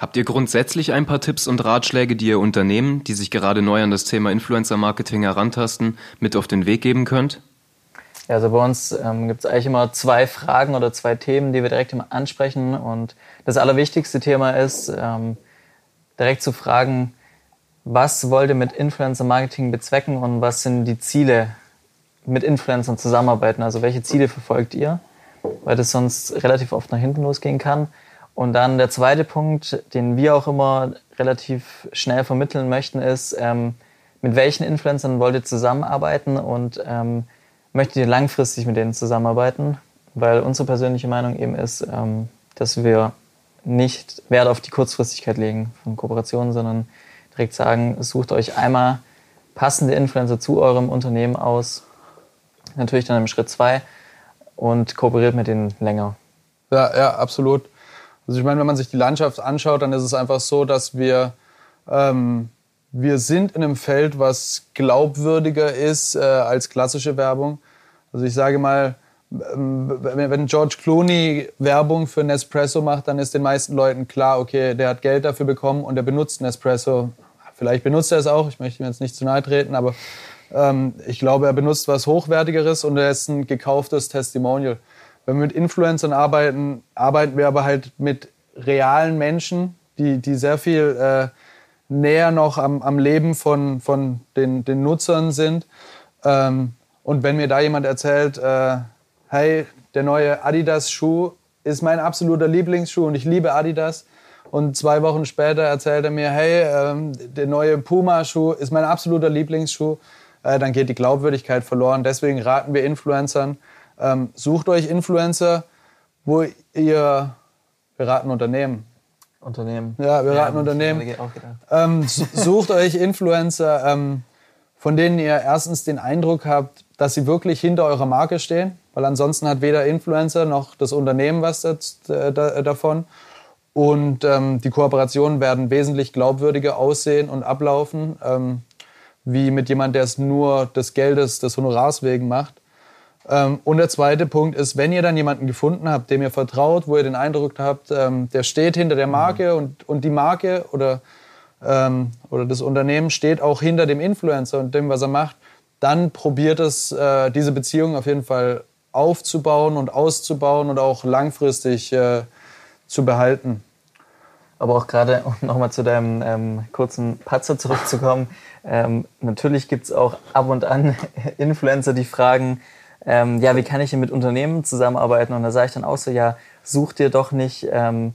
Habt ihr grundsätzlich ein paar Tipps und Ratschläge, die ihr Unternehmen, die sich gerade neu an das Thema Influencer-Marketing herantasten, mit auf den Weg geben könnt? Ja, also bei uns ähm, gibt es eigentlich immer zwei Fragen oder zwei Themen, die wir direkt immer ansprechen. Und das allerwichtigste Thema ist, ähm, direkt zu fragen, was wollt ihr mit Influencer-Marketing bezwecken und was sind die Ziele mit Influencern zusammenarbeiten? Also welche Ziele verfolgt ihr? Weil das sonst relativ oft nach hinten losgehen kann. Und dann der zweite Punkt, den wir auch immer relativ schnell vermitteln möchten, ist, ähm, mit welchen Influencern wollt ihr zusammenarbeiten und ähm, möchtet ihr langfristig mit denen zusammenarbeiten? Weil unsere persönliche Meinung eben ist, ähm, dass wir nicht Wert auf die Kurzfristigkeit legen von Kooperationen, sondern direkt sagen, sucht euch einmal passende Influencer zu eurem Unternehmen aus, natürlich dann im Schritt zwei und kooperiert mit denen länger. Ja, ja, absolut. Also ich meine, wenn man sich die Landschaft anschaut, dann ist es einfach so, dass wir, ähm, wir sind in einem Feld, was glaubwürdiger ist äh, als klassische Werbung. Also ich sage mal, ähm, wenn George Clooney Werbung für Nespresso macht, dann ist den meisten Leuten klar, okay, der hat Geld dafür bekommen und der benutzt Nespresso. Vielleicht benutzt er es auch, ich möchte ihm jetzt nicht zu nahe treten, aber ähm, ich glaube, er benutzt was Hochwertigeres und er ist ein gekauftes Testimonial. Wenn wir mit Influencern arbeiten, arbeiten wir aber halt mit realen Menschen, die, die sehr viel äh, näher noch am, am Leben von, von den, den Nutzern sind. Ähm, und wenn mir da jemand erzählt, äh, hey, der neue Adidas-Schuh ist mein absoluter Lieblingsschuh und ich liebe Adidas. Und zwei Wochen später erzählt er mir, hey, ähm, der neue Puma-Schuh ist mein absoluter Lieblingsschuh. Äh, dann geht die Glaubwürdigkeit verloren. Deswegen raten wir Influencern, ähm, sucht euch Influencer, wo ihr, wir raten Unternehmen. Unternehmen. Ja, wir raten ja, Unternehmen. Ähm, sucht euch Influencer, ähm, von denen ihr erstens den Eindruck habt, dass sie wirklich hinter eurer Marke stehen, weil ansonsten hat weder Influencer noch das Unternehmen was das, äh, da, davon. Und ähm, die Kooperationen werden wesentlich glaubwürdiger aussehen und ablaufen, ähm, wie mit jemand, der es nur des Geldes, des Honorars wegen macht. Ähm, und der zweite Punkt ist, wenn ihr dann jemanden gefunden habt, dem ihr vertraut, wo ihr den Eindruck habt, ähm, der steht hinter der Marke und, und die Marke oder, ähm, oder das Unternehmen steht auch hinter dem Influencer und dem, was er macht, dann probiert es, äh, diese Beziehung auf jeden Fall aufzubauen und auszubauen und auch langfristig äh, zu behalten. Aber auch gerade, um nochmal zu deinem ähm, kurzen Patzer zurückzukommen, ähm, natürlich gibt es auch ab und an Influencer, die fragen, ähm, ja, wie kann ich denn mit Unternehmen zusammenarbeiten? Und da sage ich dann auch so, ja, such dir doch nicht ähm,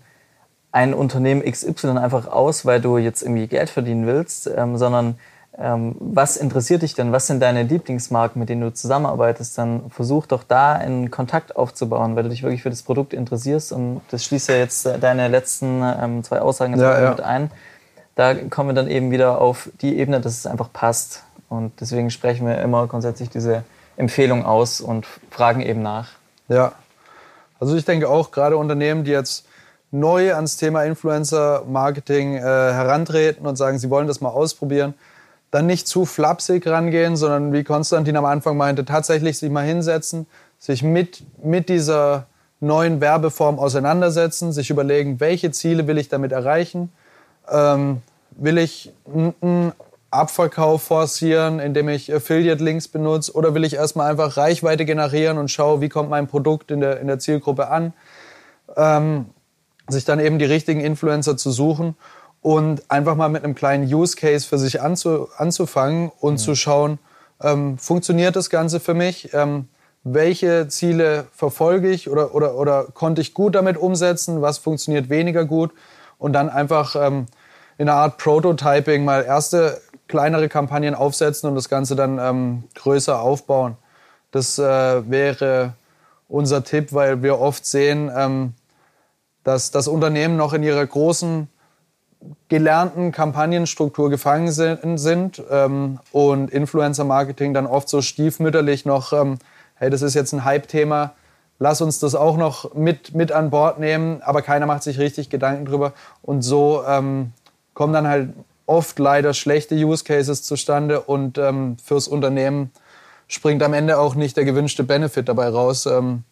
ein Unternehmen XY einfach aus, weil du jetzt irgendwie Geld verdienen willst, ähm, sondern ähm, was interessiert dich denn? Was sind deine Lieblingsmarken, mit denen du zusammenarbeitest? Dann versuch doch da einen Kontakt aufzubauen, weil du dich wirklich für das Produkt interessierst. Und das schließt ja jetzt äh, deine letzten ähm, zwei Aussagen jetzt ja, ja. mit ein. Da kommen wir dann eben wieder auf die Ebene, dass es einfach passt. Und deswegen sprechen wir immer grundsätzlich diese Empfehlung aus und fragen eben nach. Ja, also ich denke auch gerade Unternehmen, die jetzt neu ans Thema Influencer-Marketing äh, herantreten und sagen, sie wollen das mal ausprobieren, dann nicht zu flapsig rangehen, sondern wie Konstantin am Anfang meinte, tatsächlich sich mal hinsetzen, sich mit, mit dieser neuen Werbeform auseinandersetzen, sich überlegen, welche Ziele will ich damit erreichen. Ähm, will ich ein Abverkauf forcieren, indem ich Affiliate-Links benutze? Oder will ich erstmal einfach Reichweite generieren und schaue, wie kommt mein Produkt in der, in der Zielgruppe an? Ähm, sich dann eben die richtigen Influencer zu suchen und einfach mal mit einem kleinen Use Case für sich anzu, anzufangen und mhm. zu schauen, ähm, funktioniert das Ganze für mich? Ähm, welche Ziele verfolge ich oder, oder, oder konnte ich gut damit umsetzen? Was funktioniert weniger gut? Und dann einfach ähm, in einer Art Prototyping mal erste kleinere Kampagnen aufsetzen und das Ganze dann ähm, größer aufbauen. Das äh, wäre unser Tipp, weil wir oft sehen, ähm, dass das Unternehmen noch in ihrer großen gelernten Kampagnenstruktur gefangen sind, sind ähm, und Influencer-Marketing dann oft so stiefmütterlich noch, ähm, hey, das ist jetzt ein Hype-Thema, lass uns das auch noch mit, mit an Bord nehmen, aber keiner macht sich richtig Gedanken drüber. Und so ähm, kommen dann halt oft leider schlechte Use Cases zustande und ähm, fürs Unternehmen springt am Ende auch nicht der gewünschte Benefit dabei raus. Ähm,